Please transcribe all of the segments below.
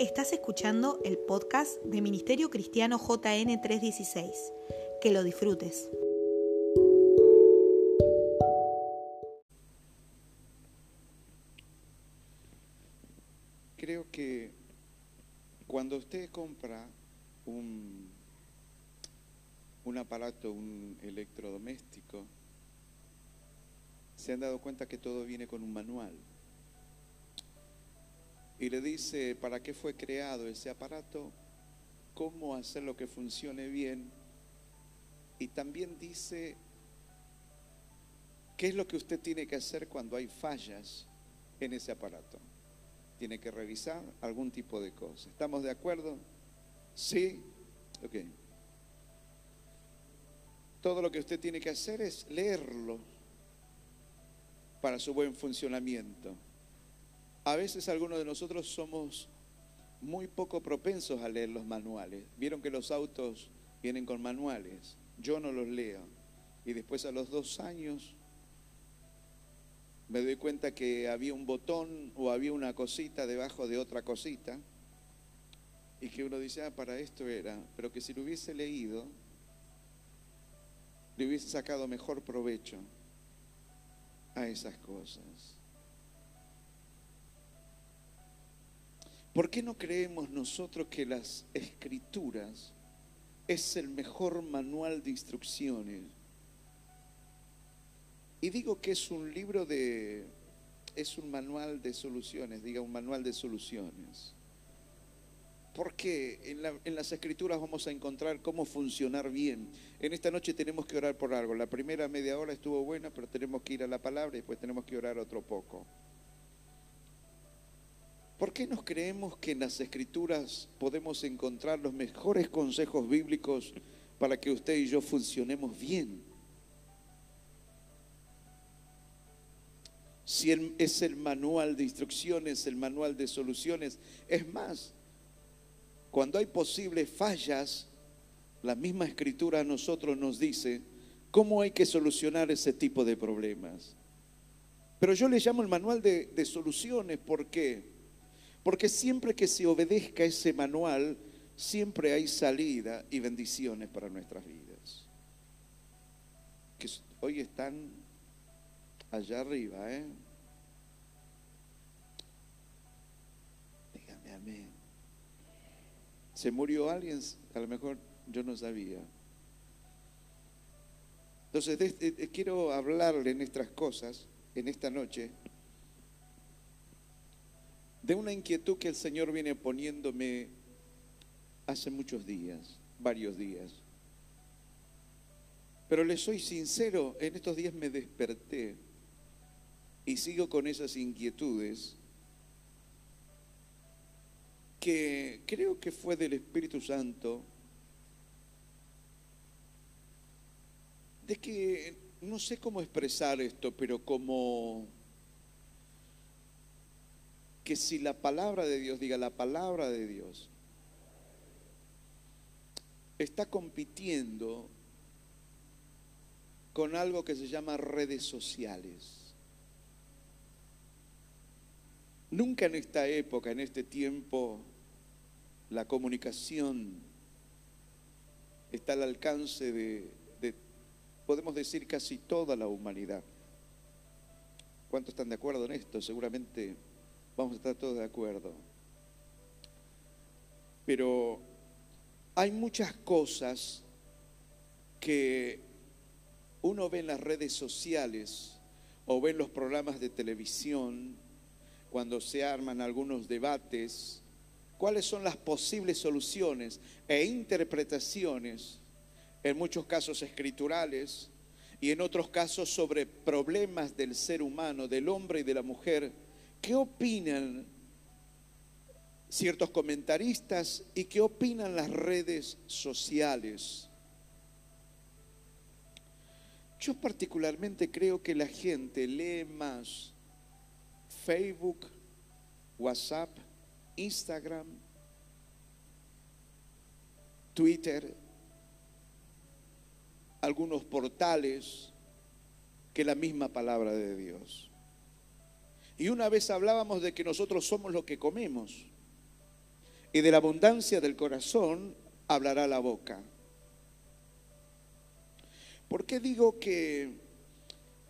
Estás escuchando el podcast de Ministerio Cristiano JN 316. Que lo disfrutes. Creo que cuando usted compra un, un aparato, un electrodoméstico, se han dado cuenta que todo viene con un manual. Y le dice para qué fue creado ese aparato, cómo hacerlo que funcione bien. Y también dice qué es lo que usted tiene que hacer cuando hay fallas en ese aparato. Tiene que revisar algún tipo de cosa. ¿Estamos de acuerdo? Sí. Ok. Todo lo que usted tiene que hacer es leerlo para su buen funcionamiento. A veces algunos de nosotros somos muy poco propensos a leer los manuales. Vieron que los autos vienen con manuales. Yo no los leo. Y después a los dos años me doy cuenta que había un botón o había una cosita debajo de otra cosita. Y que uno dice, ah, para esto era. Pero que si lo hubiese leído, le hubiese sacado mejor provecho a esas cosas. ¿Por qué no creemos nosotros que las escrituras es el mejor manual de instrucciones? Y digo que es un libro de, es un manual de soluciones, diga un manual de soluciones. Porque en, en, las escrituras vamos a encontrar cómo funcionar bien. En esta noche tenemos que orar por algo. La primera media hora estuvo buena, pero tenemos que ir a la palabra y después tenemos que orar otro poco. ¿Por qué nos creemos que en las escrituras podemos encontrar los mejores consejos bíblicos para que usted y yo funcionemos bien? Si es el manual de instrucciones, el manual de soluciones. Es más, cuando hay posibles fallas, la misma escritura a nosotros nos dice cómo hay que solucionar ese tipo de problemas. Pero yo le llamo el manual de, de soluciones, ¿por qué? Porque siempre que se obedezca ese manual, siempre hay salida y bendiciones para nuestras vidas. Que hoy están allá arriba, ¿eh? Dígame amén. ¿Se murió alguien? A lo mejor yo no sabía. Entonces, quiero hablarle en estas cosas, en esta noche, de una inquietud que el Señor viene poniéndome hace muchos días, varios días. Pero le soy sincero, en estos días me desperté y sigo con esas inquietudes que creo que fue del Espíritu Santo, de que no sé cómo expresar esto, pero como que si la palabra de Dios, diga la palabra de Dios, está compitiendo con algo que se llama redes sociales. Nunca en esta época, en este tiempo, la comunicación está al alcance de, podemos decir, casi toda la humanidad. ¿Cuántos están de acuerdo en esto? Seguramente vamos a estar todos de acuerdo. Pero hay muchas cosas que uno ve en las redes sociales o ve en los programas de televisión, cuando se arman algunos debates, cuáles son las posibles soluciones e interpretaciones, en muchos casos escriturales y en otros casos sobre problemas del ser humano, del hombre y de la mujer, ¿Qué opinan ciertos comentaristas y qué opinan las redes sociales? Yo particularmente creo que la gente lee más Facebook, WhatsApp, Instagram, Twitter, algunos portales que la misma palabra de Dios. Y una vez hablábamos de que nosotros somos lo que comemos. y de la abundancia del corazón hablará la boca. ¿Por qué digo que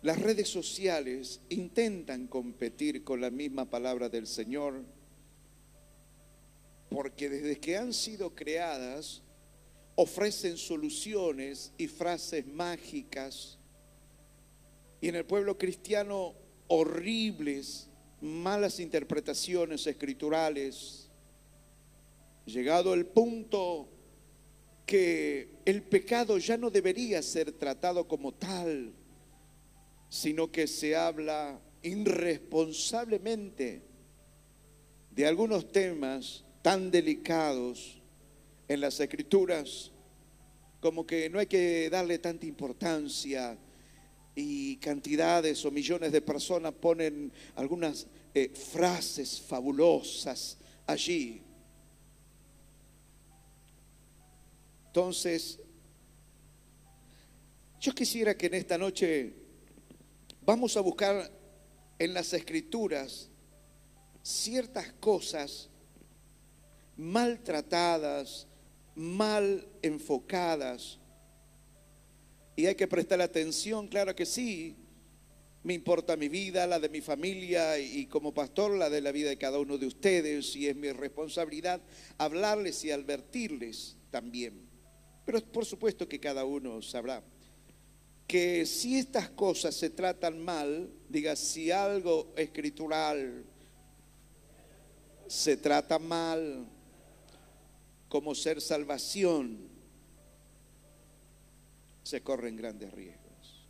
las redes sociales intentan competir con la misma palabra del Señor? Porque desde que han sido creadas, ofrecen soluciones y frases mágicas. Y en el pueblo cristiano, horribles, malas interpretaciones escriturales. Llegado el punto que el pecado ya no debería ser tratado como tal, sino que se habla irresponsablemente de algunos temas tan delicados en las escrituras, como que no hay que darle tanta importancia y cantidades o millones de personas ponen algunas eh, frases fabulosas allí. Entonces, yo quisiera que en esta noche vamos a buscar en las escrituras ciertas cosas maltratadas, mal enfocadas. Y hay que prestar atención, claro que sí. Me importa mi vida, la de mi familia y como pastor la de la vida de cada uno de ustedes. Y es mi responsabilidad hablarles y advertirles también. Pero por supuesto que cada uno sabrá que si estas cosas se tratan mal, diga, si algo escritural se trata mal, como ser salvación, se corren grandes riesgos.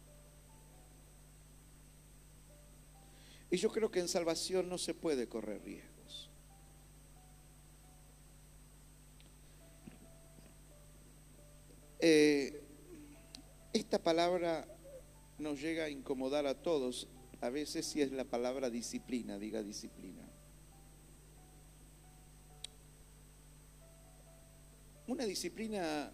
Y yo creo que en salvación no se puede correr riesgos. Eh, esta palabra nos llega a incomodar a todos. A veces si es la palabra disciplina, diga disciplina. una disciplina,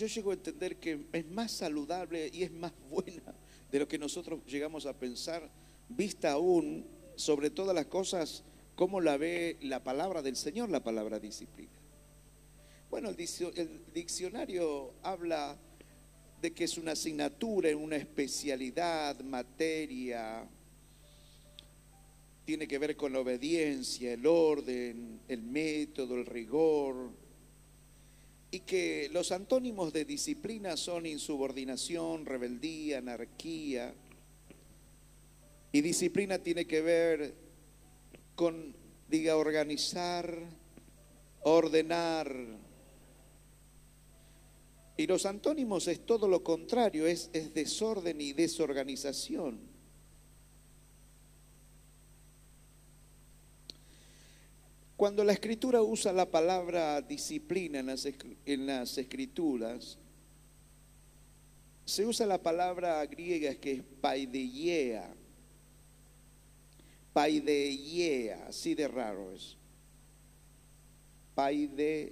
yo llego a entender que es más saludable y es más buena de lo que nosotros llegamos a pensar, vista aún sobre todas las cosas, cómo la ve la palabra del Señor, la palabra disciplina. Bueno, el diccionario habla de que es una asignatura, una especialidad, materia, tiene que ver con la obediencia, el orden, el método, el rigor, y que los antónimos de disciplina son insubordinación, rebeldía, anarquía. Y disciplina tiene que ver con, diga, organizar, ordenar. Y los antónimos es todo lo contrario, es, es desorden y desorganización. Cuando la escritura usa la palabra disciplina en las, escrituras, se usa la palabra griega que es paideia. Paideia, así de raro es. Paideia,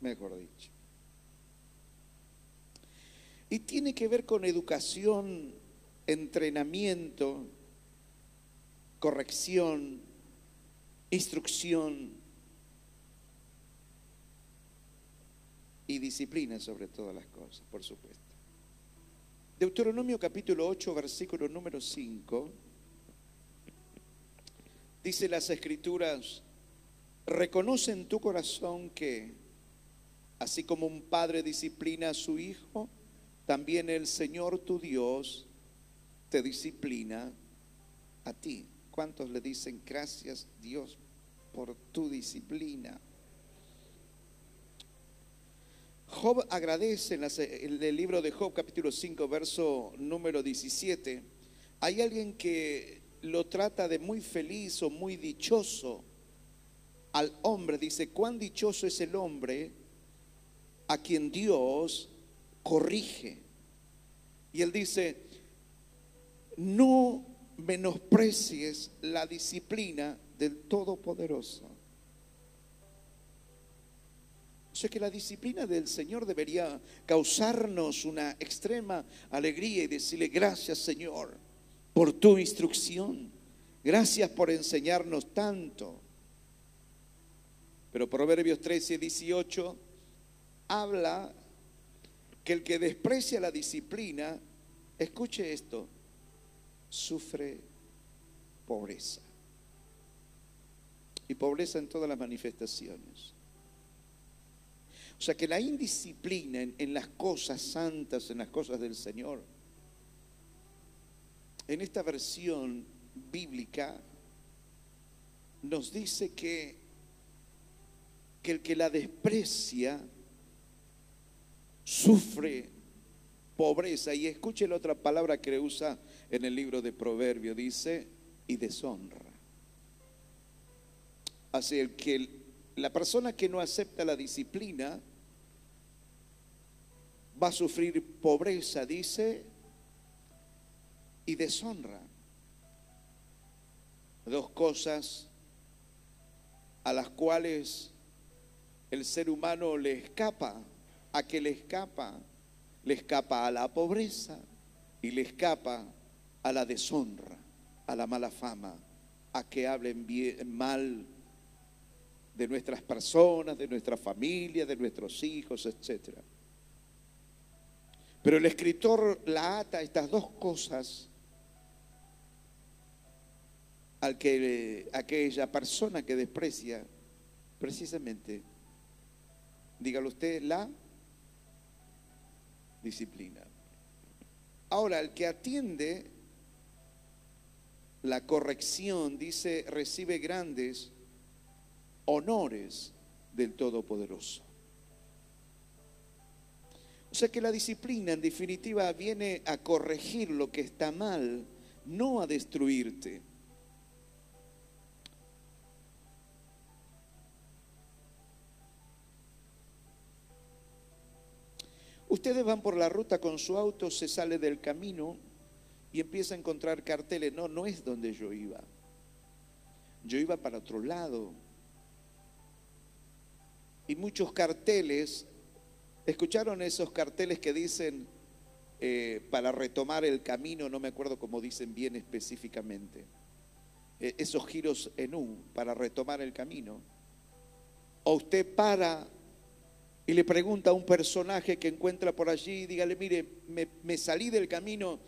mejor dicho. Y tiene que ver con educación, entrenamiento, corrección, instrucción y disciplina sobre todas las cosas, por supuesto. Deuteronomio capítulo 8, versículo número 5, dice las escrituras, reconoce en tu corazón que, así como un padre disciplina a su hijo, también el Señor tu Dios te disciplina a ti. ¿Cuántos le dicen gracias Dios por tu disciplina? Job agradece en, el libro de Job capítulo 5 verso número 17. Hay alguien que lo trata de muy feliz o muy dichoso al hombre. Dice, cuán dichoso es el hombre a quien Dios corrige. Y él dice, no menosprecies la disciplina del Todopoderoso. O sea que la disciplina del Señor debería causarnos una extrema alegría y decirle gracias Señor por tu instrucción. Gracias por enseñarnos tanto. Pero Proverbios 13, 18 habla que el que desprecia la disciplina, escuche esto, sufre pobreza. Y pobreza en todas las manifestaciones. O sea que la indisciplina en, las cosas santas, en las cosas del Señor, en esta versión bíblica nos dice que, que el que la desprecia sufre pobreza. Y escuche la otra palabra que usa en el libro de Proverbio, dice, y deshonra. Así el que la persona que no acepta la disciplina va a sufrir pobreza, dice, y deshonra. Dos cosas a las cuales el ser humano le escapa, a que le escapa, le escapa a la pobreza y le escapa a la deshonra, a la mala fama, a que hablen bien, mal de nuestras personas, de nuestra familia, de nuestros hijos, etcétera. Pero el escritor la ata estas dos cosas al que aquella persona que desprecia precisamente, dígalo usted, la disciplina. Ahora, el que atiende la corrección, dice, recibe grandes honores del Todopoderoso. O sea que la disciplina en definitiva viene a corregir lo que está mal, no a destruirte. Ustedes van por la ruta con su auto, se sale del camino y empieza a encontrar carteles. No, no es donde yo iba. Yo iba para otro lado. Y muchos carteles ¿Escucharon esos carteles que dicen eh, para retomar el camino? No me acuerdo cómo dicen bien específicamente. Eh, esos giros en U para retomar el camino. O usted para y le pregunta a un personaje que encuentra por allí, dígale, mire, me salí del camino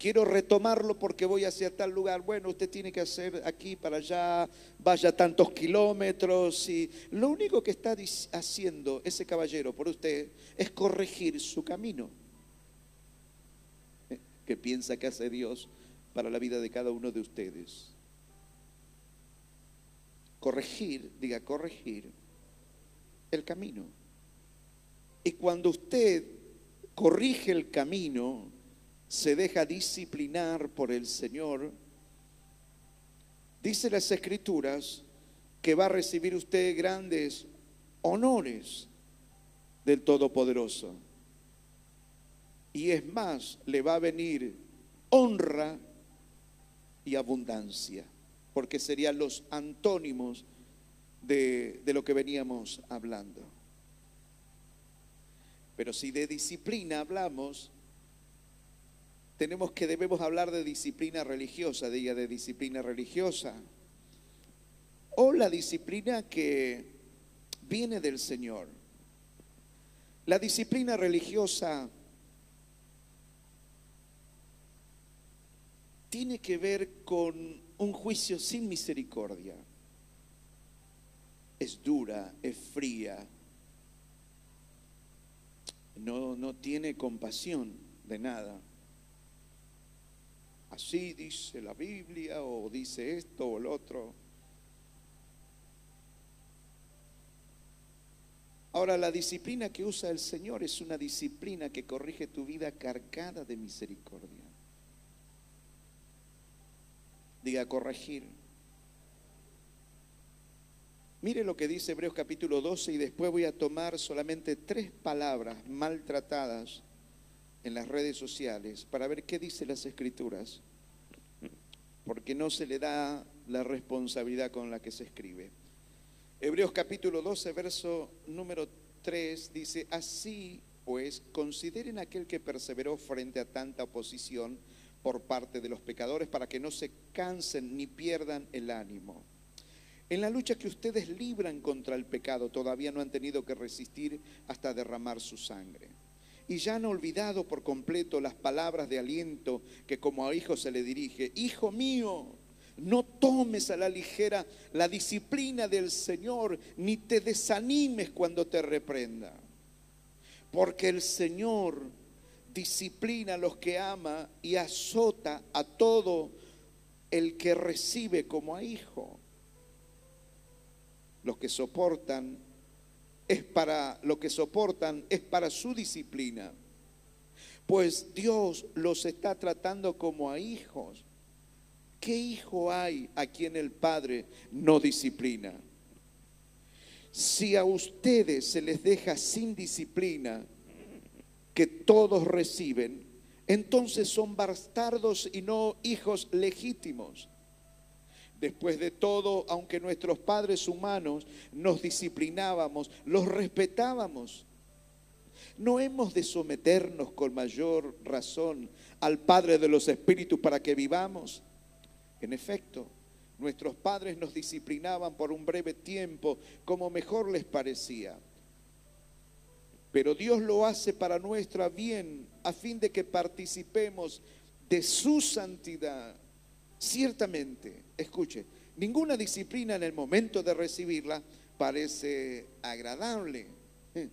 quiero retomarlo porque voy hacia tal lugar. Bueno, usted tiene que hacer aquí para allá, vaya tantos kilómetros. Y lo único que está haciendo ese caballero por usted es corregir su camino. ¿Eh? ¿Qué piensa que hace Dios para la vida de cada uno de ustedes? Corregir, diga corregir el camino. Y cuando usted corrige el camino, se deja disciplinar por el Señor, dice las escrituras que va a recibir usted grandes honores del Todopoderoso. Y es más, le va a venir honra y abundancia, porque serían los antónimos de, de lo que veníamos hablando. Pero si de disciplina hablamos, tenemos que debemos hablar de disciplina religiosa, diga de disciplina religiosa, o la disciplina que viene del Señor. La disciplina religiosa tiene que ver con un juicio sin misericordia. Es dura, es fría, no, no tiene compasión de nada así dice la Biblia o dice esto o el otro. Ahora, la disciplina que usa el Señor es una disciplina que corrige tu vida cargada de misericordia. Diga corregir. Mire lo que dice Hebreos capítulo 12 y después voy a tomar solamente tres palabras maltratadas en las redes sociales para ver qué dice las escrituras, porque no se le da la responsabilidad con la que se escribe. Hebreos capítulo 12, verso número 3 dice, así pues, consideren aquel que perseveró frente a tanta oposición por parte de los pecadores para que no se cansen ni pierdan el ánimo. En la lucha que ustedes libran contra el pecado, todavía no han tenido que resistir hasta derramar su sangre. Y ya han olvidado por completo las palabras de aliento que como a hijo se le dirige. Hijo mío, no tomes a la ligera la disciplina del Señor, ni te desanimes cuando te reprenda. Porque el Señor disciplina a los que ama y azota a todo el que recibe como a hijo. Los que soportan es para lo que soportan es para su disciplina. Pues Dios los está tratando como a hijos. ¿Qué hijo hay a quien el Padre no disciplina? Si a ustedes se les deja sin disciplina, que todos reciben, entonces son bastardos y no hijos legítimos. Después de todo, aunque nuestros padres humanos nos disciplinábamos, los respetábamos, no hemos de someternos con mayor razón al Padre de los Espíritus para que vivamos. En efecto, nuestros padres nos disciplinaban por un breve tiempo como mejor les parecía pero Dios lo hace para nuestra bien, a fin de que participemos de su santidad. Ciertamente, escuche, ninguna disciplina en el momento de recibirla parece agradable, ¿eh?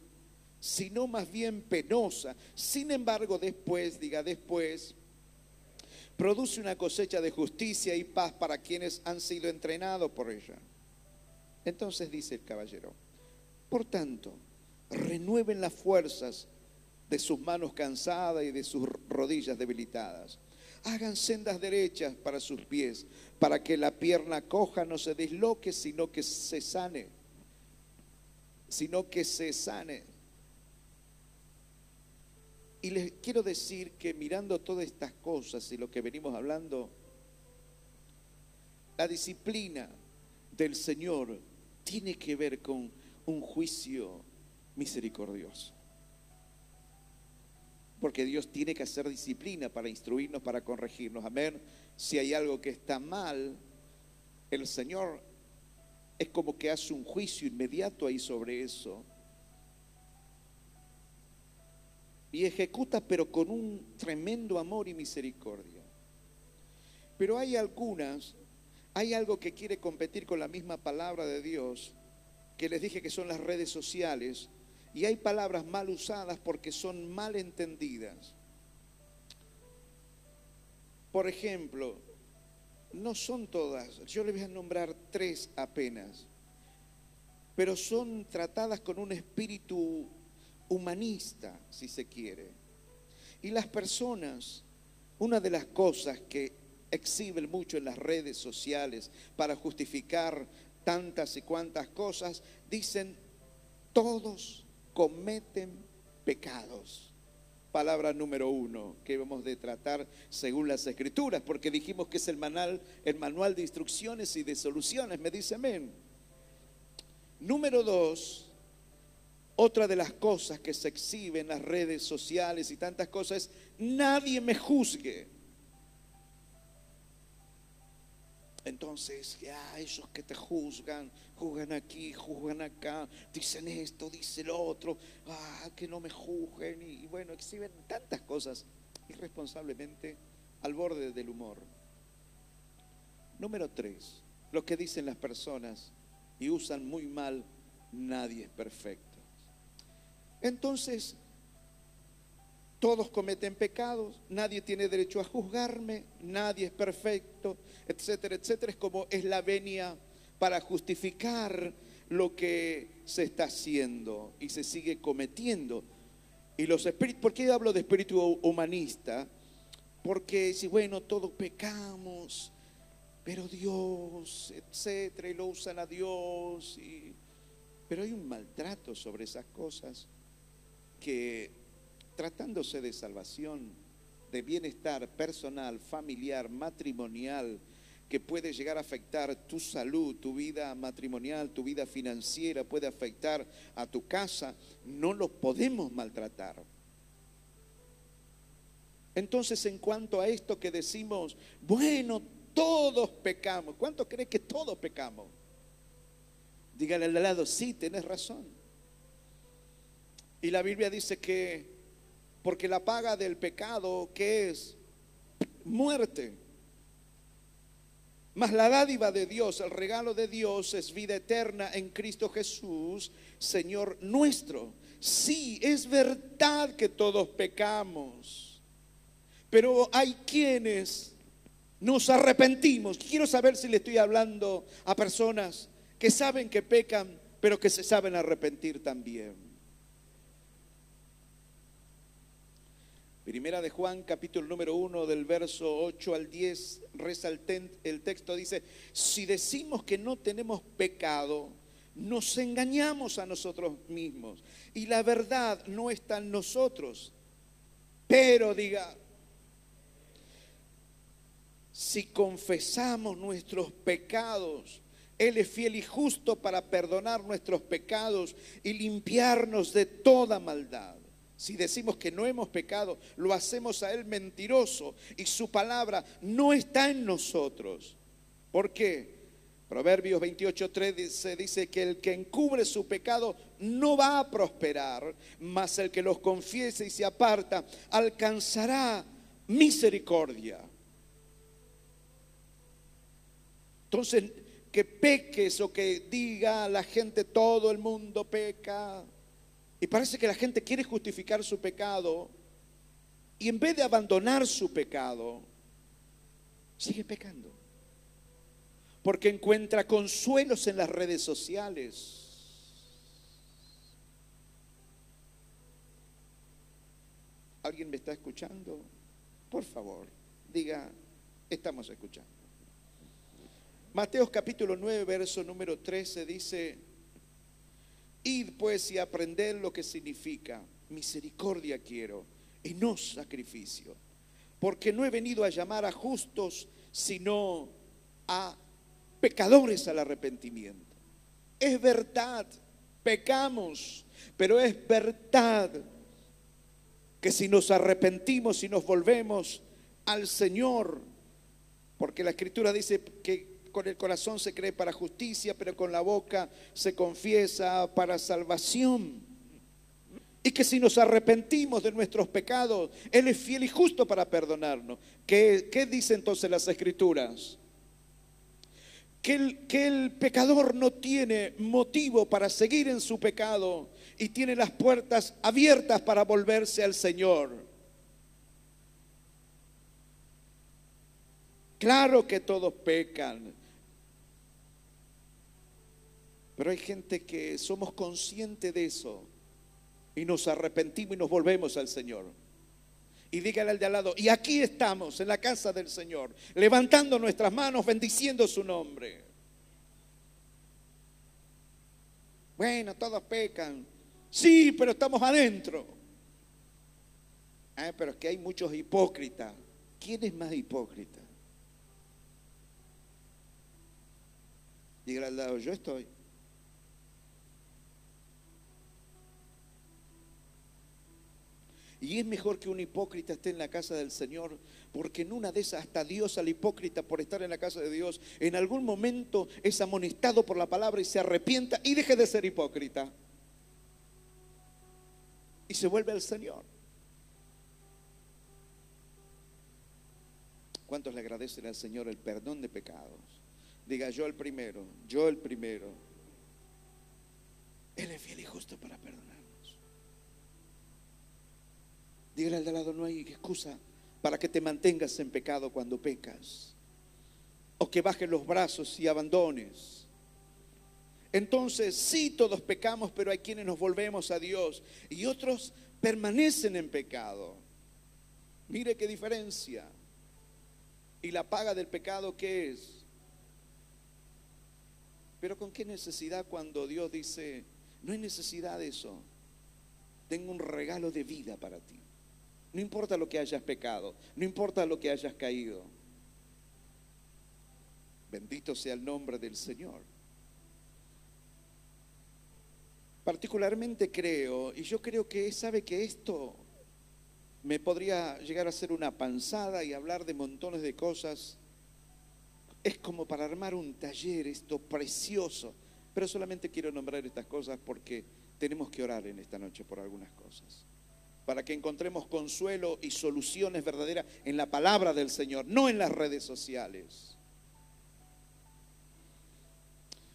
sino más bien penosa. Sin embargo, después, diga después, produce una cosecha de justicia y paz para quienes han sido entrenados por ella. Entonces dice el caballero, por tanto, renueven las fuerzas de sus manos cansadas y de sus rodillas debilitadas. Hagan sendas derechas para sus pies, para que la pierna coja no se desloque, sino que se sane, sino que se sane. Y les quiero decir que mirando todas estas cosas y lo que venimos hablando, la disciplina del Señor tiene que ver con un juicio misericordioso. Porque Dios tiene que hacer disciplina para instruirnos, para corregirnos. Amén. Si hay algo que está mal, el Señor es como que hace un juicio inmediato ahí sobre eso. Y ejecuta, pero con un tremendo amor y misericordia. Pero hay algunas, hay algo que quiere competir con la misma palabra de Dios, que les dije que son las redes sociales, y hay palabras mal usadas porque son mal entendidas. Por ejemplo, no son todas, yo les voy a nombrar tres apenas, pero son tratadas con un espíritu humanista, si se quiere. Y las personas, una de las cosas que exhiben mucho en las redes sociales para justificar tantas y cuantas cosas, dicen, todos cometen pecados. Palabra número uno que hemos de tratar según las escrituras, porque dijimos que es el manual, el manual de instrucciones y de soluciones, me dice amén. Número dos, otra de las cosas que se exhiben en las redes sociales y tantas cosas es, nadie me juzgue. Entonces, ya esos que te juzgan, juzgan aquí, juzgan acá, dicen esto, dicen lo otro, ah, que no me juzguen, y, bueno, exhiben tantas cosas irresponsablemente al borde del humor. Número tres, lo que dicen las personas y usan muy mal, nadie es perfecto. Entonces, todos cometen pecados, nadie tiene derecho a juzgarme, nadie es perfecto, etcétera, etcétera. Es como es la venia para justificar lo que se está haciendo y se sigue cometiendo. Y los espíritus, ¿por qué hablo de espíritu humanista? Porque si bueno, todos pecamos, pero Dios, etcétera, y lo usan a Dios, pero hay un maltrato sobre esas cosas que tratándose de salvación, de bienestar personal, familiar, matrimonial, que puede llegar a afectar tu salud, tu vida matrimonial, tu vida financiera, puede afectar a tu casa, no lo podemos maltratar. Entonces, en cuanto a esto que decimos, bueno, todos pecamos, ¿cuánto cree que todos pecamos? Dígale al lado, sí, tenés razón. Y la Biblia dice que, porque la paga del pecado, ¿qué es? Muerte. Mas la dádiva de Dios, el regalo de Dios es vida eterna en Cristo Jesús, Señor nuestro. Sí, es verdad que todos pecamos, pero hay quienes nos arrepentimos. Quiero saber si le estoy hablando a personas que saben que pecan, pero que se saben arrepentir también. Primera de Juan, capítulo número 1, del verso 8 al 10, reza el, el, texto, dice, si decimos que no tenemos pecado, nos engañamos a nosotros mismos y la verdad no está en nosotros. Pero diga, si confesamos nuestros pecados, Él es fiel y justo para perdonar nuestros pecados y limpiarnos de toda maldad. Si decimos que no hemos pecado, lo hacemos a Él mentiroso y su palabra no está en nosotros. ¿Por qué? Proverbios 28.3 dice, dice que el que encubre su pecado no va a prosperar, mas el que los confiese y se aparta alcanzará misericordia. Entonces, que peques o que diga la gente todo el mundo peca, y parece que la gente quiere justificar su pecado y en vez de abandonar su pecado, sigue pecando. Porque encuentra consuelos en las redes sociales. ¿Alguien me está escuchando? Por favor, diga, estamos escuchando. Mateo capítulo 9, verso número 13 dice, Id pues y aprender lo que significa misericordia quiero y no sacrificio. Porque no he venido a llamar a justos, sino a pecadores al arrepentimiento. Es verdad, pecamos, pero es verdad que si nos arrepentimos y nos volvemos al Señor, porque la Escritura dice que con el corazón se cree para justicia, pero con la boca se confiesa para salvación. Y que si nos arrepentimos de nuestros pecados, Él es fiel y justo para perdonarnos. ¿Qué, qué dice entonces las escrituras? Que el, que el pecador no tiene motivo para seguir en su pecado y tiene las puertas abiertas para volverse al Señor. Claro que todos pecan. Pero hay gente que somos conscientes de eso y nos arrepentimos y nos volvemos al Señor. Y dígale al de al lado, y aquí estamos en la casa del Señor, levantando nuestras manos, bendiciendo su nombre. Bueno, todos pecan. Sí, pero estamos adentro. Ah, pero es que hay muchos hipócritas. ¿Quién es más hipócrita? Dígale al lado, yo estoy. Y es mejor que un hipócrita esté en la casa del Señor, porque en una de esas hasta Dios al hipócrita por estar en la casa de Dios, en algún momento es amonestado por la palabra y se arrepienta y deje de ser hipócrita. Y se vuelve al Señor. ¿Cuántos le agradecen al Señor el perdón de pecados? Diga yo el primero, yo el primero. Él es fiel y justo para perdonar. Dígale al de lado, no hay excusa para que te mantengas en pecado cuando pecas. O que bajes los brazos y abandones. Entonces, sí, todos pecamos, pero hay quienes nos volvemos a Dios y otros permanecen en pecado. Mire qué diferencia. ¿Y la paga del pecado qué es? Pero con qué necesidad cuando Dios dice, no hay necesidad de eso. Tengo un regalo de vida para ti. No importa lo que hayas pecado, no importa lo que hayas caído. Bendito sea el nombre del Señor. Particularmente creo, y yo creo que sabe que esto me podría llegar a ser una panzada y hablar de montones de cosas. Es como para armar un taller, esto precioso, Pero solamente quiero nombrar estas cosas porque tenemos que orar en esta noche por algunas cosas. Para que encontremos consuelo y soluciones verdaderas en la palabra del Señor, no en las redes sociales.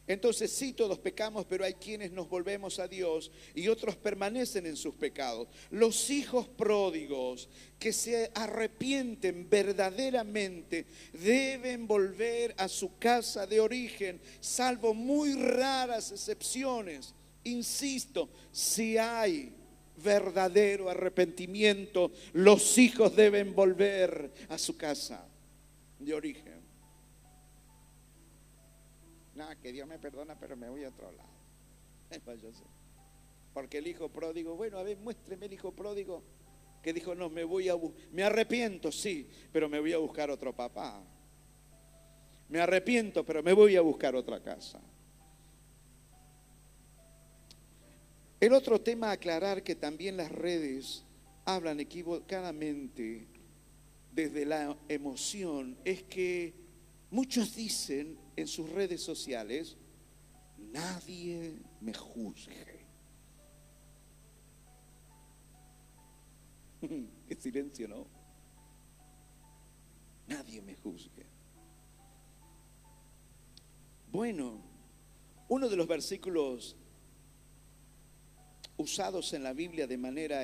Entonces sí, todos pecamos, pero hay quienes nos volvemos a Dios y otros permanecen en sus pecados. Los hijos pródigos que se arrepienten verdaderamente deben volver a su casa de origen, salvo muy raras excepciones. Insisto, si hay verdadero arrepentimiento, los hijos deben volver a su casa de origen. Nada, que Dios me perdona, pero me voy a otro lado. Porque el hijo pródigo, bueno, a ver, muéstreme el hijo pródigo que dijo, no, me voy a me arrepiento, sí, pero me voy a buscar otro papá. Me arrepiento, pero me voy a buscar otra casa. El otro tema a aclarar que también las redes hablan equivocadamente desde la emoción es que muchos dicen en sus redes sociales, nadie me juzgue. Qué silencio, ¿no? Nadie me juzgue. Bueno, uno de los versículos usados en la Biblia de manera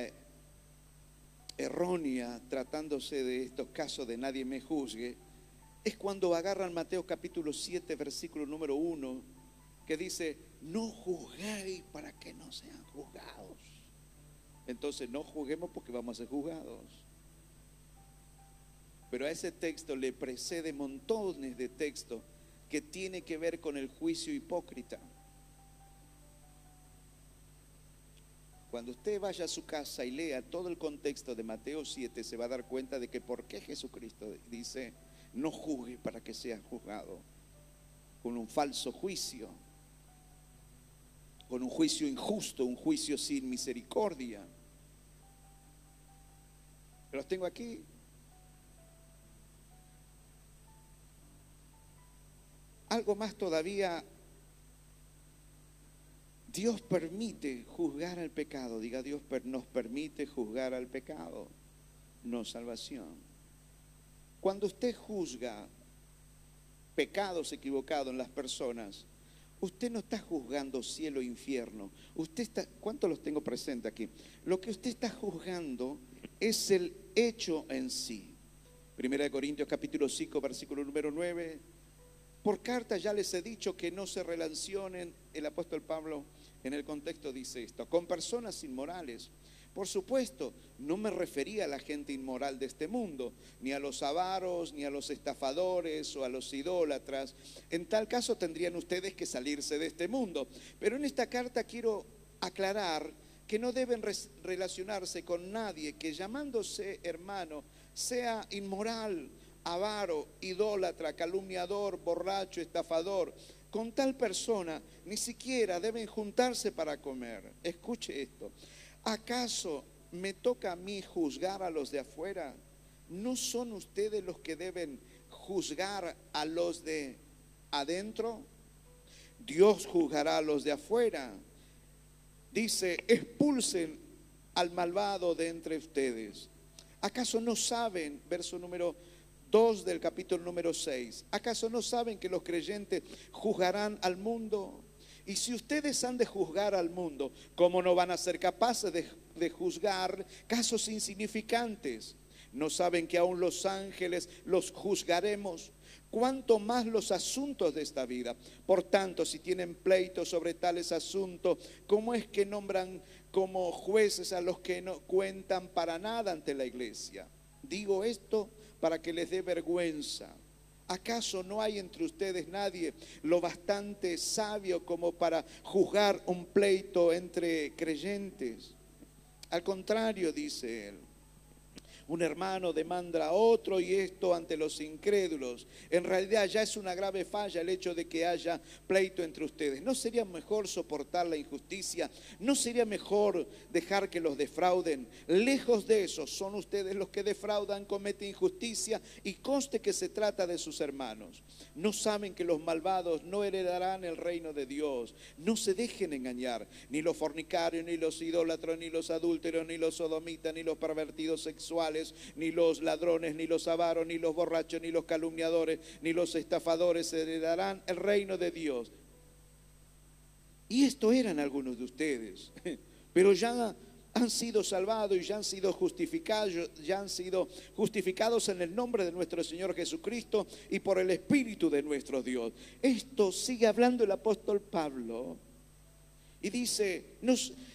errónea, tratándose de estos casos de nadie me juzgue, es cuando agarran Mateo capítulo 7, versículo número 1, que dice, no juzguéis para que no sean juzgados. Entonces no juzguemos porque vamos a ser juzgados. Pero a ese texto le precede montones de textos que tiene que ver con el juicio hipócrita. Cuando usted vaya a su casa y lea todo el contexto de Mateo 7, se va a dar cuenta de que por qué Jesucristo dice, no juzgue para que sea juzgado con un falso juicio, con un juicio injusto, un juicio sin misericordia. Los tengo aquí. Algo más todavía, Dios permite juzgar al pecado. Diga Dios nos permite juzgar al pecado, no salvación. Cuando usted juzga pecados equivocados en las personas, usted no está juzgando cielo e infierno. Usted está, ¿cuántos los tengo presentes aquí? Lo que usted está juzgando es el hecho en sí. Primera de Corintios capítulo 5, versículo número 9. Por carta ya les he dicho que no se relacionen, el apóstol Pablo en el contexto dice esto, con personas inmorales por supuesto, no me refería a la gente inmoral de este mundo, ni a los avaros, ni a los estafadores o a los idólatras. En tal caso tendrían ustedes que salirse de este mundo. Pero en esta carta quiero aclarar que no deben relacionarse con nadie que llamándose hermano sea inmoral, avaro, idólatra, calumniador, borracho, estafador. Con tal persona ni siquiera deben juntarse para comer. Escuche esto. ¿Acaso me toca a mí juzgar a los de afuera? ¿No son ustedes los que deben juzgar a los de adentro? Dios juzgará a los de afuera. Dice, expulsen al malvado de entre ustedes. ¿Acaso no saben, verso número 2 del capítulo número 6, ¿acaso no saben que los creyentes juzgarán al mundo? Y si ustedes han de juzgar al mundo, ¿cómo no van a ser capaces de, juzgar casos insignificantes? ¿No saben que aún los ángeles los juzgaremos? cuánto más los asuntos de esta vida. Por tanto, si tienen pleito sobre tales asuntos, ¿cómo es que nombran como jueces a los que no cuentan para nada ante la iglesia? Digo esto para que les dé vergüenza. ¿Acaso no hay entre ustedes nadie lo bastante sabio como para juzgar un pleito entre creyentes? Al contrario, dice él, un hermano demanda a otro y esto ante los incrédulos. En realidad ya es una grave falla el hecho de que haya pleito entre ustedes. ¿No sería mejor soportar la injusticia? ¿No sería mejor dejar que los defrauden? Lejos de eso, son ustedes los que defraudan, cometen injusticia y conste que se trata de sus hermanos. No saben que los malvados no heredarán el reino de Dios. No se dejen engañar, ni los fornicarios, ni los idólatros, ni los adúlteros, ni los sodomitas, ni los pervertidos sexuales, ni los ladrones, ni los avaros, ni los borrachos, ni los calumniadores, ni los estafadores heredarán el reino de Dios. Y esto eran algunos de ustedes, pero ya han sido salvados y ya han sido justificados, ya han sido justificados en el nombre de nuestro Señor Jesucristo y por el Espíritu de nuestro Dios. Esto sigue hablando el apóstol Pablo y dice,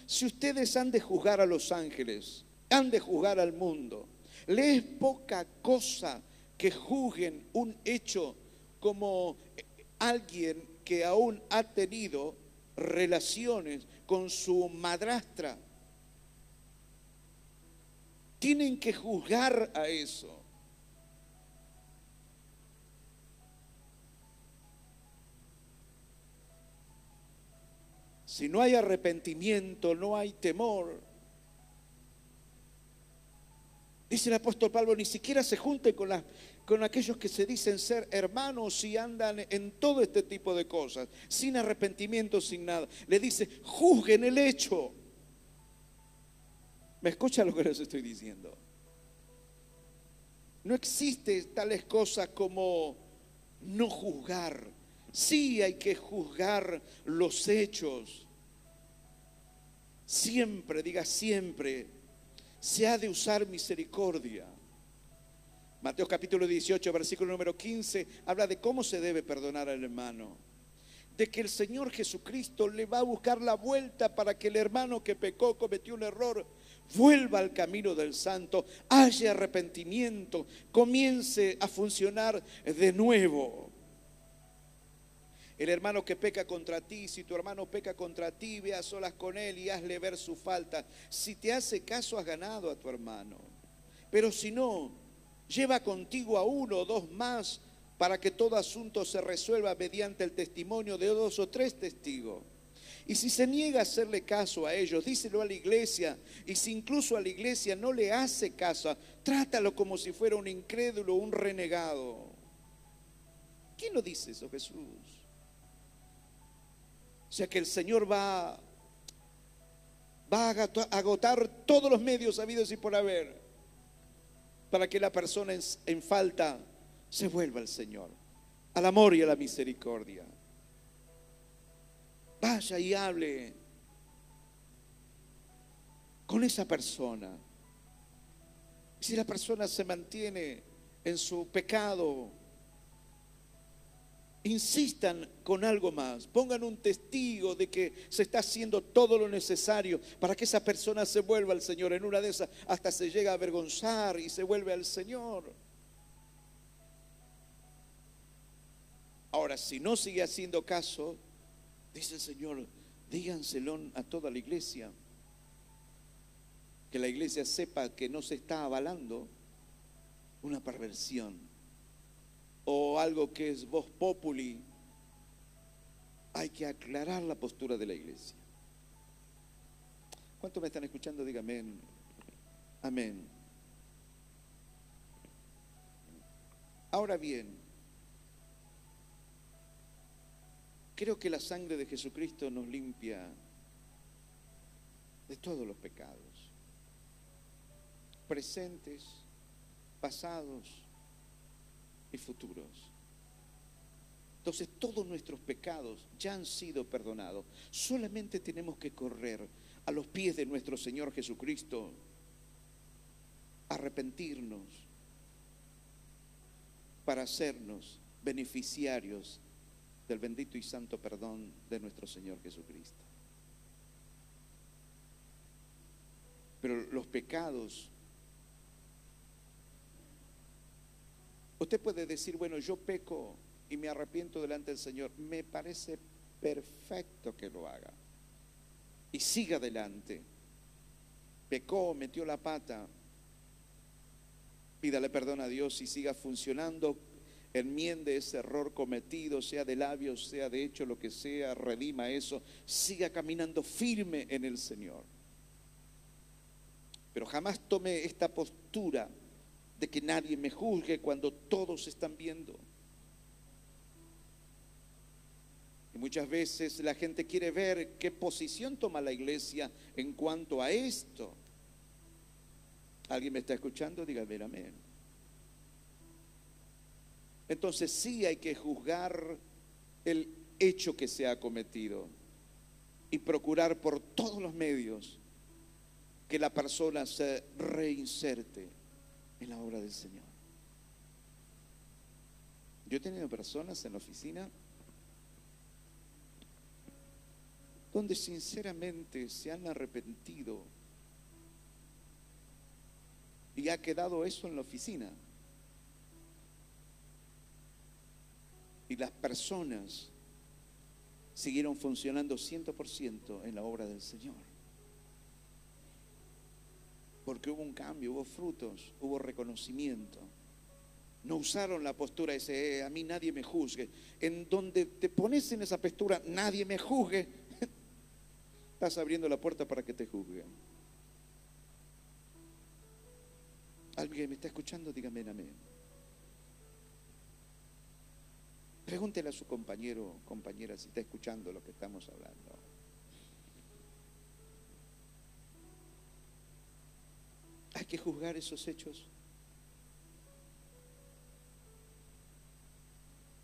si ustedes han de juzgar a los ángeles, han de juzgar al mundo, le es poca cosa que juzguen un hecho como alguien que aún ha tenido relaciones con su madrastra tienen que juzgar a eso. Si no hay arrepentimiento, no hay temor. Dice el apóstol Pablo, ni siquiera se junte con, con aquellos que se dicen ser hermanos y andan en todo este tipo de cosas, sin arrepentimiento, sin nada. Le dice, juzguen el hecho. ¿Me escucha lo que les estoy diciendo? No existe tales cosas como no juzgar. Sí hay que juzgar los hechos. Siempre, diga siempre, se ha de usar misericordia. Mateo capítulo 18, versículo número 15, habla de cómo se debe perdonar al hermano de que el Señor Jesucristo le va a buscar la vuelta para que el hermano que pecó, cometió un error, vuelva al camino del santo, haya arrepentimiento, comience a funcionar de nuevo. El hermano que peca contra ti, si tu hermano peca contra ti, ve a solas con él y hazle ver su falta. Si te hace caso, has ganado a tu hermano. Pero si no, lleva contigo a uno o dos más para que todo asunto se resuelva mediante el testimonio de dos o tres testigos. Y si se niega a hacerle caso a ellos, díselo a la iglesia. Y si incluso a la iglesia no le hace caso, trátalo como si fuera un incrédulo, un renegado. ¿Quién lo dice eso, Jesús? O sea que el Señor va, a agotar todos los medios habidos y por haber para que la persona en falta se vuelva al Señor, al amor y a la misericordia. Vaya y hable con esa persona. Si la persona se mantiene en su pecado, insistan con algo más, pongan un testigo de que se está haciendo todo lo necesario para que esa persona se vuelva al Señor. En una de esas hasta se llega a avergonzar y se vuelve al Señor. Ahora, si no sigue haciendo caso, dice el Señor, díganselo a toda la iglesia. Que la iglesia sepa que no se está avalando una perversión o algo que es voz populi. Hay que aclarar la postura de la iglesia. ¿Cuántos me están escuchando? Dígame. Amén. Ahora bien, Creo que la sangre de Jesucristo nos limpia de todos los pecados, presentes, pasados y futuros. Entonces todos nuestros pecados ya han sido perdonados. Solamente tenemos que correr a los pies de nuestro Señor Jesucristo, arrepentirnos para hacernos beneficiarios del bendito y santo perdón de nuestro Señor Jesucristo. Pero los pecados, usted puede decir, bueno, yo peco y me arrepiento delante del Señor. Me parece perfecto que lo haga. Y siga adelante. Pecó, metió la pata. Pídale perdón a Dios y siga funcionando. Enmiende ese error cometido, sea de labios, sea de hecho, lo que sea, redima eso. Siga caminando firme en el Señor. Pero jamás tome esta postura de que nadie me juzgue cuando todos están viendo. Y muchas veces la gente quiere ver qué posición toma la iglesia en cuanto a esto. ¿Alguien me está escuchando? Dígame amén. Entonces sí hay que juzgar el hecho que se ha cometido y procurar por todos los medios que la persona se reinserte en la obra del Señor. Yo he tenido personas en la oficina donde sinceramente se han arrepentido y ha quedado eso en la oficina. Y las personas siguieron funcionando 100% en la obra del Señor. Porque hubo un cambio, hubo frutos, hubo reconocimiento. No usaron la postura ese, eh, a mí nadie me juzgue. En donde te pones en esa postura, nadie me juzgue, Estás abriendo la puerta para que te juzguen. ¿Alguien me está escuchando? Dígame amén. Pregúntele a su compañero compañera si está escuchando lo que estamos hablando. Hay que juzgar esos hechos.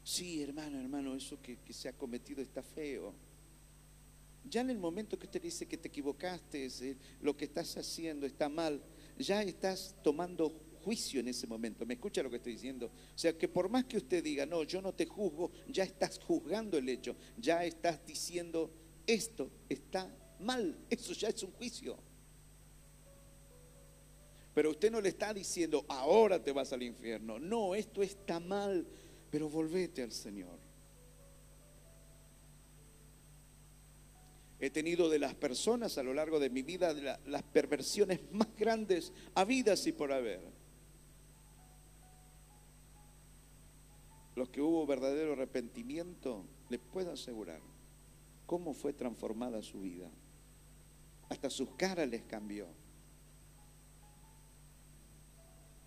Sí, hermano, hermano, eso que, que se ha cometido está feo. Ya en el momento que usted dice que te equivocaste, eh, lo que estás haciendo está mal, ya estás tomando juicio en ese momento. ¿Me escucha lo que estoy diciendo? O sea, que por más que usted diga, no, yo no te juzgo, ya estás juzgando el hecho, ya estás diciendo, esto está mal, eso ya es un juicio. Pero usted no le está diciendo, ahora te vas al infierno. No, esto está mal, pero volvete al Señor. He tenido de las personas a lo largo de mi vida las perversiones más grandes habidas y por haber. Los que hubo verdadero arrepentimiento, les puedo asegurar cómo fue transformada su vida. Hasta sus caras les cambió.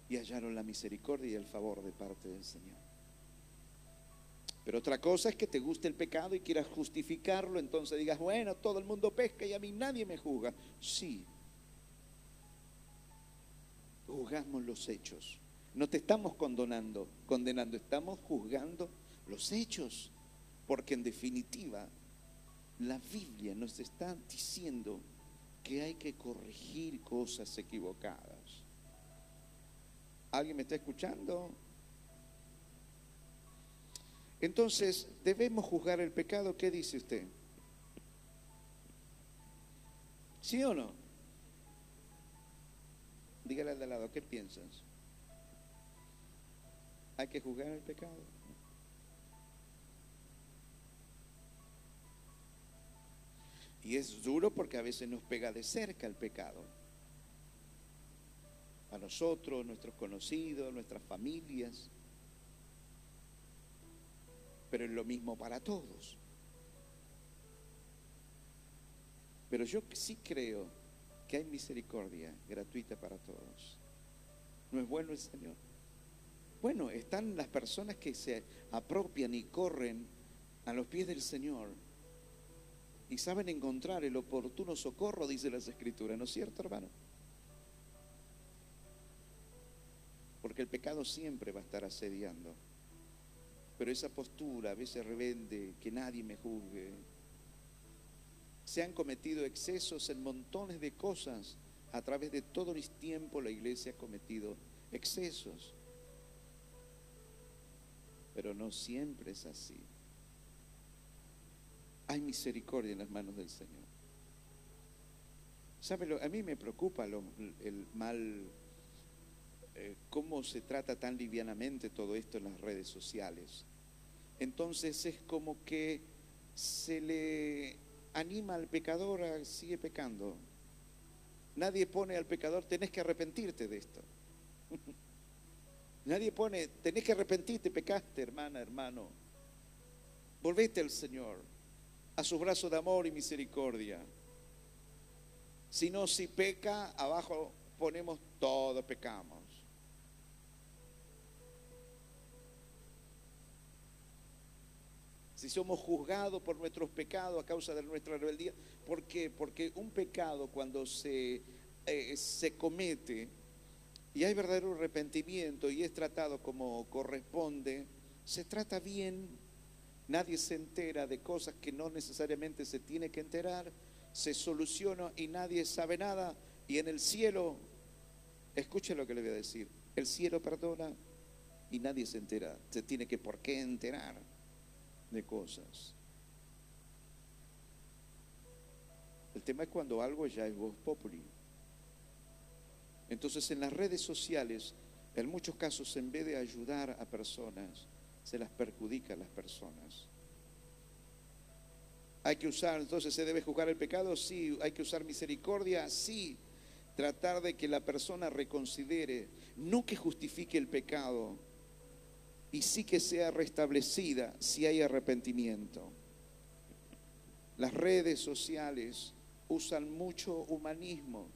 Y hallaron la misericordia y el favor de parte del Señor. Pero otra cosa es que te guste el pecado y quieras justificarlo, entonces digas, bueno, todo el mundo pesca y a mí nadie me juzga. Sí, juzgamos los hechos. No te estamos condenando, condenando, estamos juzgando los hechos, porque en definitiva la Biblia nos está diciendo que hay que corregir cosas equivocadas. ¿Alguien me está escuchando? Entonces, ¿debemos juzgar el pecado? ¿Qué dice usted? ¿Sí o no? Dígale al de lado, ¿qué piensas? ¿Hay que juzgar el pecado? Y es duro porque a veces nos pega de cerca el pecado. A nosotros, nuestros conocidos, nuestras familias pero es lo mismo para todos. Pero yo sí creo que hay misericordia gratuita para todos. ¿No es bueno el Señor? Bueno, están las personas que se apropian y corren a los pies del Señor y saben encontrar el oportuno socorro, dice las Escrituras, ¿no es cierto, hermano? Porque el pecado siempre va a estar asediando. Pero esa postura a veces revende, que nadie me juzgue. Se han cometido excesos en montones de cosas. A través de todo el tiempo la iglesia ha cometido excesos. Pero no siempre es así. Hay misericordia en las manos del Señor. A mí me preocupa el mal eh, cómo se trata tan livianamente todo esto en las redes sociales. Entonces es como que se le anima al pecador a sigue pecando. Nadie pone al pecador, tenés que arrepentirte de esto. Nadie pone, tenés que arrepentirte, pecaste, hermana, hermano. Volvete al Señor, a su brazo de amor y misericordia. Si no, si peca, abajo ponemos todo pecamos. Si somos juzgados por nuestros pecados a causa de nuestra rebeldía, ¿por qué? Porque un pecado cuando se, eh, se comete y hay verdadero arrepentimiento y es tratado como corresponde, se trata bien, nadie se entera de cosas que no necesariamente se tiene que enterar, se soluciona y nadie sabe nada. Y en el cielo, escuche lo que le voy a decir, el cielo perdona y nadie se entera, se tiene que por qué enterar de cosas. El tema es cuando algo ya es voz populi. Entonces en las redes sociales, en muchos casos, en vez de ayudar a personas, se las perjudica a las personas. Hay que usar, entonces se debe juzgar el pecado, sí, hay que usar misericordia, sí, tratar de que la persona reconsidere, no que justifique el pecado, y sí que sea restablecida si hay arrepentimiento. Las redes sociales usan mucho humanismo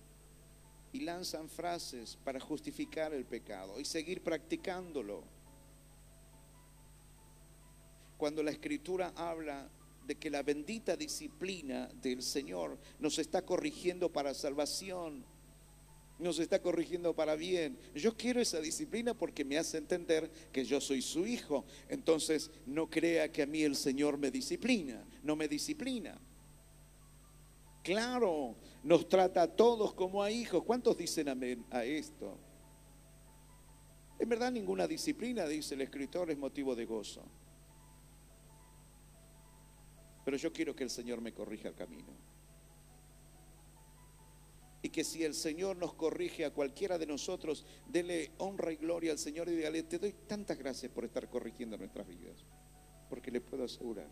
y lanzan frases para justificar el pecado y seguir practicándolo. Cuando la escritura habla de que la bendita disciplina del Señor nos está corrigiendo para salvación, nos está corrigiendo para bien. Yo quiero esa disciplina porque me hace entender que yo soy su hijo. Entonces no crea que a mí el Señor me disciplina, no me disciplina. Claro, nos trata a todos como a hijos. ¿Cuántos dicen amén a esto? En verdad ninguna disciplina, dice el escritor, es motivo de gozo. Pero yo quiero que el Señor me corrija el camino. Y que si el Señor nos corrige a cualquiera de nosotros, dele honra y gloria al Señor y dígale, te doy tantas gracias por estar corrigiendo nuestras vidas. Porque le puedo asegurar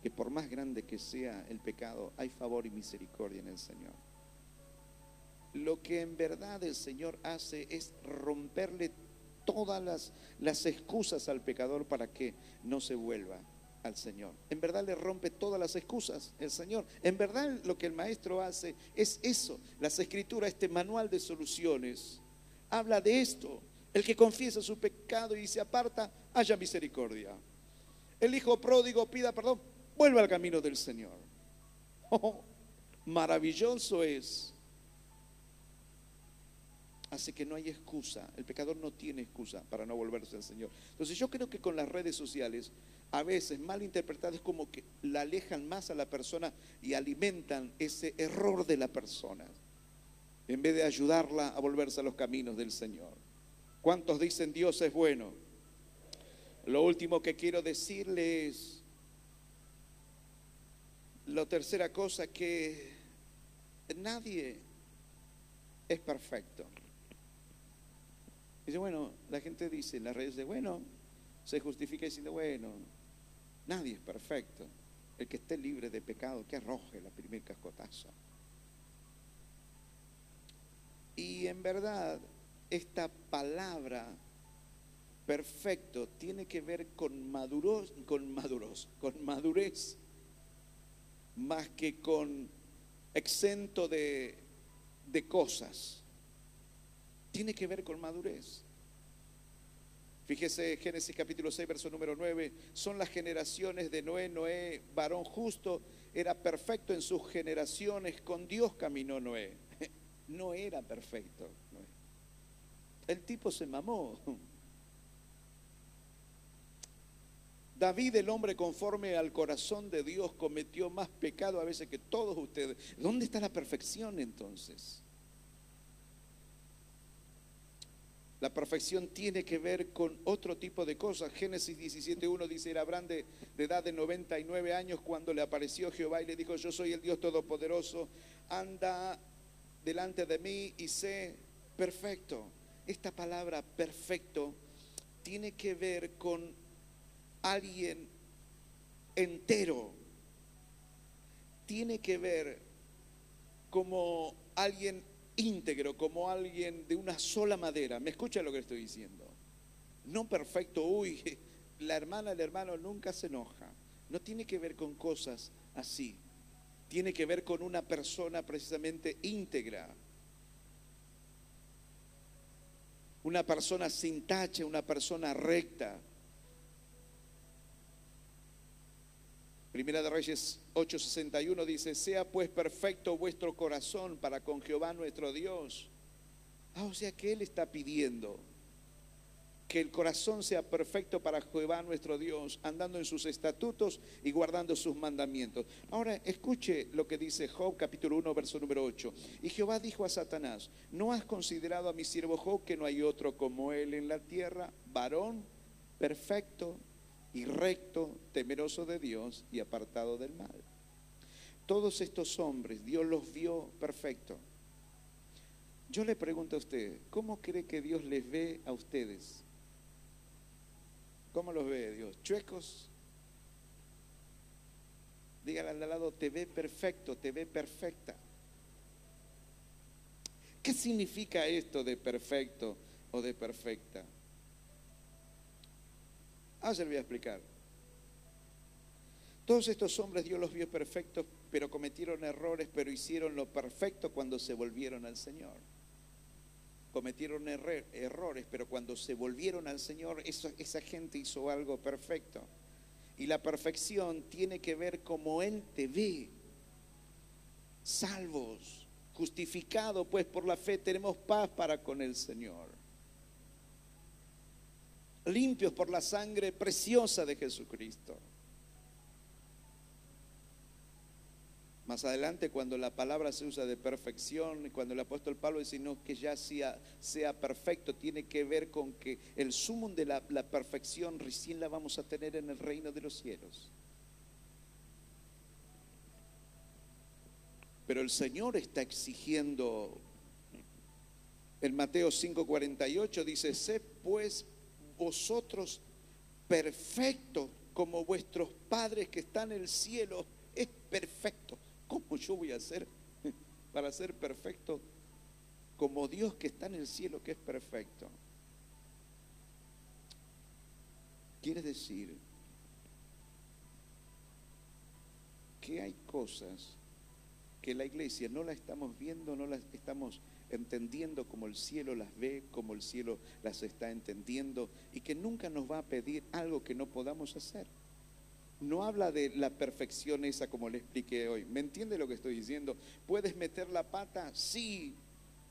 que por más grande que sea el pecado, hay favor y misericordia en el Señor. Lo que en verdad el Señor hace es romperle todas las, las excusas al pecador para que no se vuelva al Señor. En verdad le rompe todas las excusas el Señor. En verdad lo que el maestro hace es eso. Las escrituras, este manual de soluciones, habla de esto. El que confiesa su pecado y se aparta, haya misericordia. El hijo pródigo pida perdón, vuelva al camino del Señor. Oh, maravilloso es. Así que no hay excusa. El pecador no tiene excusa para no volverse al Señor. Entonces yo creo que con las redes sociales, a veces mal interpretadas, como que la alejan más a la persona y alimentan ese error de la persona, en vez de ayudarla a volverse a los caminos del Señor. ¿Cuántos dicen Dios es bueno? Lo último que quiero decirles la tercera cosa que nadie es perfecto. Dice, bueno, la gente dice en las redes de, bueno, se justifica diciendo, bueno, nadie es perfecto. El que esté libre de pecado, que arroje la primer cascotazo. Y en verdad, esta palabra perfecto tiene que ver con maduros, con maduros, con madurez más que con exento de, de cosas. Tiene que ver con madurez. Fíjese Génesis capítulo 6, verso número 9. Son las generaciones de Noé. Noé, varón justo, era perfecto en sus generaciones. Con Dios caminó Noé. No era perfecto. El tipo se mamó. David, el hombre conforme al corazón de Dios, cometió más pecado a veces que todos ustedes. ¿Dónde está la perfección entonces? La perfección tiene que ver con otro tipo de cosas. Génesis 17.1 dice, era Abraham de, de, edad de 99 años cuando le apareció Jehová y le dijo, yo soy el Dios Todopoderoso, anda delante de mí y sé perfecto. Esta palabra perfecto tiene que ver con alguien entero. Tiene que ver como alguien íntegro, como alguien de una sola madera. ¿Me escucha lo que estoy diciendo? No perfecto, uy, la hermana, el hermano nunca se enoja. No tiene que ver con cosas así. Tiene que ver con una persona precisamente íntegra. Una persona sin tache, una persona recta. Primera de Reyes 8:61 dice, sea pues perfecto vuestro corazón para con Jehová nuestro Dios. Ah, o sea que Él está pidiendo que el corazón sea perfecto para Jehová nuestro Dios, andando en sus estatutos y guardando sus mandamientos. Ahora escuche lo que dice Job capítulo 1 verso número 8. Y Jehová dijo a Satanás, ¿no has considerado a mi siervo Job que no hay otro como él en la tierra, varón perfecto y recto, temeroso de Dios y apartado del mal? Todos estos hombres, Dios los vio perfecto. Yo le pregunto a usted, ¿cómo cree que Dios les ve a ustedes? ¿Cómo los ve Dios? ¿Chuecos? Dígale al lado, te ve perfecto, te ve perfecta. ¿Qué significa esto de perfecto o de perfecta? Se lo voy a explicar. Todos estos hombres Dios los vio perfectos, pero cometieron errores, pero hicieron lo perfecto cuando se volvieron al Señor cometieron errores, pero cuando se volvieron al Señor, esa gente hizo algo perfecto. Y la perfección tiene que ver como Él te ve. Salvos, justificados pues por la fe, tenemos paz para con el Señor. Limpios por la sangre preciosa de Jesucristo. Más adelante, cuando la palabra se usa de perfección, cuando el apóstol Pablo dice no que ya sea, sea perfecto, tiene que ver con que el sumo de la, la perfección recién la vamos a tener en el reino de los cielos. Pero el Señor está exigiendo, en Mateo 5:48 dice, sé pues vosotros perfectos como vuestros padres que están en el cielo es perfecto. ¿Cómo yo voy a hacer para ser perfecto como Dios que está en el cielo, que es perfecto? Quiere decir que hay cosas que la iglesia no la estamos viendo, no las estamos entendiendo como el cielo las ve, como el cielo las está entendiendo y que nunca nos va a pedir algo que no podamos hacer no habla de la perfección esa como le expliqué hoy. ¿Me entiende lo que estoy diciendo? ¿Puedes meter la pata? Sí,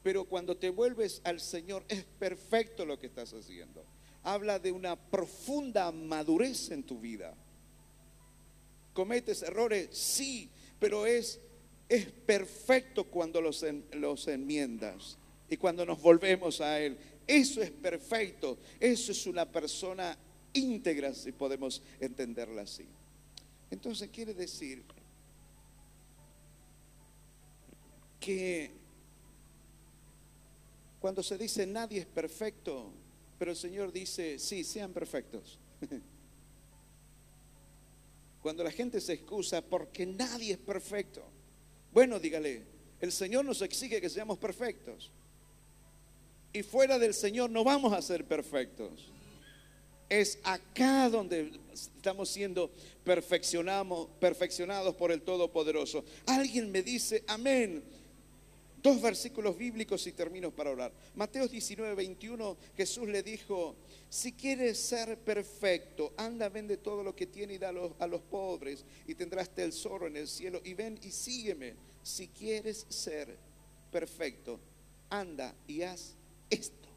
pero cuando te vuelves al Señor es perfecto lo que estás haciendo. Habla de una profunda madurez en tu vida. ¿Cometes errores? Sí, pero es, es perfecto cuando los, enmiendas y cuando nos volvemos a Él. Eso es perfecto. Eso es una persona íntegra, si podemos entenderla así. Entonces quiere decir que cuando se dice nadie es perfecto, pero el Señor dice, sí, sean perfectos. Cuando la gente se excusa porque nadie es perfecto. Bueno, dígale, el Señor nos exige que seamos perfectos. Y fuera del Señor no vamos a ser perfectos. Es acá donde estamos siendo perfeccionados, por el Todopoderoso. Alguien me dice, amén. Dos versículos bíblicos y termino para orar. Mateo 19, 21, Jesús le dijo, si quieres ser perfecto, anda, vende todo lo que tiene y da a los, pobres y tendrás tesoro en el cielo y ven y sígueme. Si quieres ser perfecto, anda y haz esto.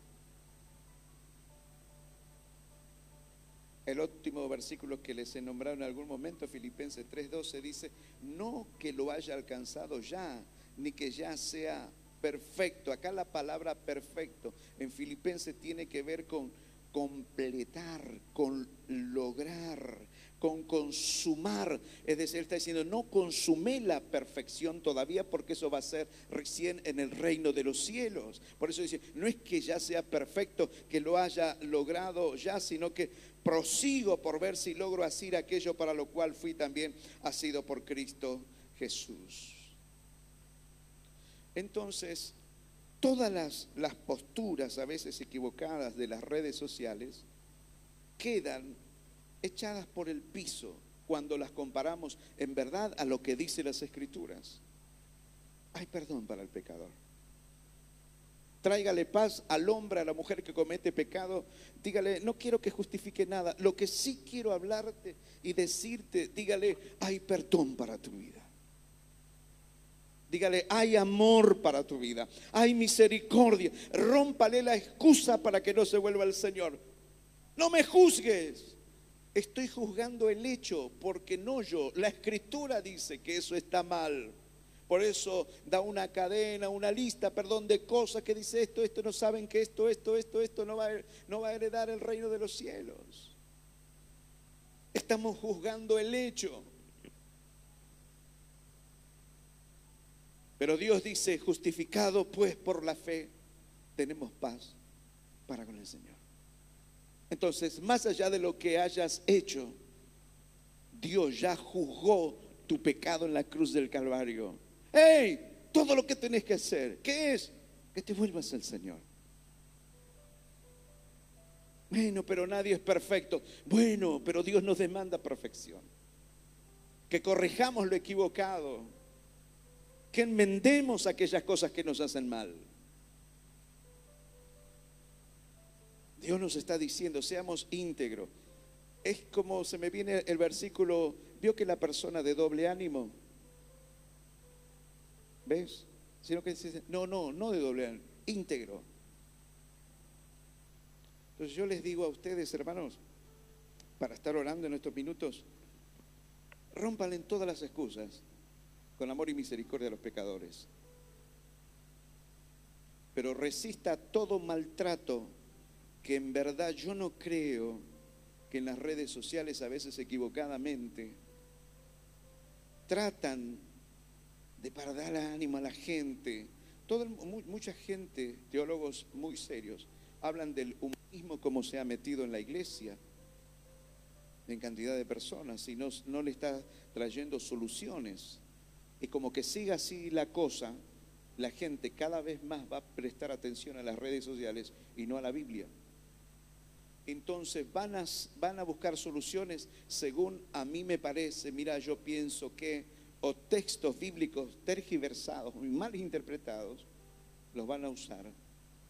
El último versículo que les he nombrado en algún momento, Filipenses 3:12, dice, no que lo haya alcanzado ya, ni que ya sea perfecto. Acá la palabra perfecto en Filipenses tiene que ver con completar, con lograr, con consumar. Es decir, está diciendo, no consumé la perfección todavía porque eso va a ser recién en el reino de los cielos. Por eso dice, no es que ya sea perfecto, que lo haya logrado ya, sino que prosigo por ver si logro hacer aquello para lo cual fui también sido por Cristo Jesús. Entonces, todas las, las posturas a veces equivocadas de las redes sociales quedan echadas por el piso cuando las comparamos en verdad a lo que dice las escrituras. Hay perdón para el pecador. Tráigale paz al hombre, a la mujer que comete pecado. Dígale, no quiero que justifique nada. Lo que sí quiero hablarte y decirte, dígale, hay perdón para tu vida. Dígale, hay amor para tu vida, hay misericordia. Rómpale la excusa para que no se vuelva el Señor. No me juzgues. Estoy juzgando el hecho porque no yo. La escritura dice que eso está mal. Por eso da una cadena, una lista, perdón, de cosas que dice esto, esto, no saben que esto, esto, esto, esto no va a heredar el reino de los cielos. Estamos juzgando el hecho. Pero Dios dice, justificado pues por la fe, tenemos paz para con el Señor. Entonces, más allá de lo que hayas hecho, Dios ya juzgó tu pecado en la cruz del Calvario. ¡Hey! Todo lo que tenés que hacer, ¿qué es? Que te vuelvas al Señor. Bueno, pero nadie es perfecto. Bueno, pero Dios nos demanda perfección. Que corrijamos lo equivocado. Que enmendemos aquellas cosas que nos hacen mal. Dios nos está diciendo, seamos íntegros. Es como se me viene el versículo, vio que la persona de doble ánimo, ¿ves? Sino que dice, no, no, no de doble ánimo, íntegro. Entonces yo les digo a ustedes, hermanos, para estar orando en estos minutos, rompan todas las excusas con amor y misericordia a los pecadores. Pero resista todo maltrato que en verdad yo no creo que en las redes sociales a veces equivocadamente tratan de para dar ánimo a la gente. Todo, mucha gente, teólogos muy serios, hablan del humanismo como se ha metido en la iglesia, en cantidad de personas, y no, no le está trayendo soluciones. Y como que siga así la cosa, la gente cada vez más va a prestar atención a las redes sociales y no a la Biblia. Entonces van a, buscar soluciones según a mí me parece, mira, yo pienso que, o textos bíblicos tergiversados, mal interpretados, los van a usar,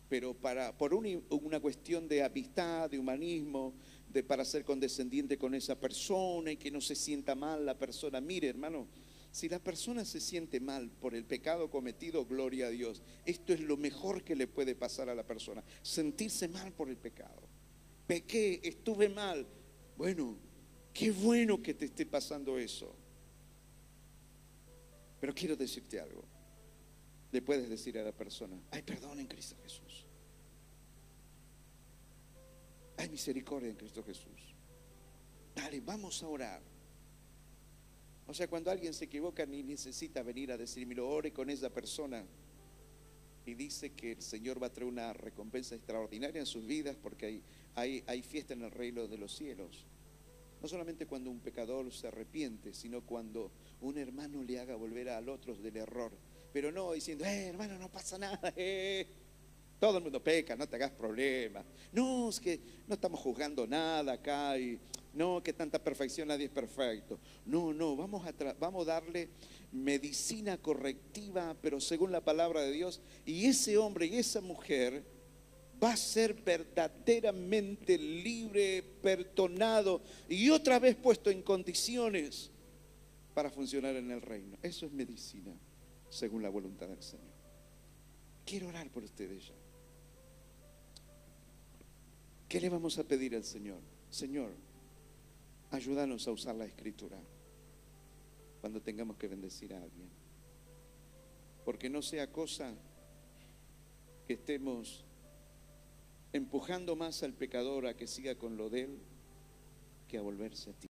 pero para, por una, cuestión de amistad, de humanismo, de para ser condescendiente con esa persona y que no se sienta mal la persona. Mire, hermano, si la persona se siente mal por el pecado cometido, gloria a Dios. Esto es lo mejor que le puede pasar a la persona, sentirse mal por el pecado pequé, estuve mal. Bueno, qué bueno que te esté pasando eso. Pero quiero decirte algo. Le puedes decir a la persona, hay perdón en Cristo Jesús. Hay misericordia en Cristo Jesús. Dale, vamos a orar. O sea, cuando alguien se equivoca ni necesita venir a decirme, lo ore con esa persona y dice que el Señor va a traer una recompensa extraordinaria en sus vidas porque hay, hay, hay, fiesta en el reino de los cielos. No solamente cuando un pecador se arrepiente, sino cuando un hermano le haga volver al otro del error. Pero no diciendo, eh, hermano, no pasa nada, eh. Todo el mundo peca, no te hagas problemas. No, es que no estamos juzgando nada acá y no, que tanta perfección nadie es perfecto. No, no, vamos a, vamos a darle medicina correctiva, pero según la palabra de Dios. Y ese hombre y esa mujer va a ser verdaderamente libre, perdonado y otra vez puesto en condiciones para funcionar en el reino. Eso es medicina, según la voluntad del Señor. Quiero orar por ustedes ya. ¿Qué le vamos a pedir al Señor? Señor, ayúdanos a usar la escritura cuando tengamos que bendecir a alguien. Porque no sea cosa que estemos empujando más al pecador a que siga con lo de él que a volverse a ti.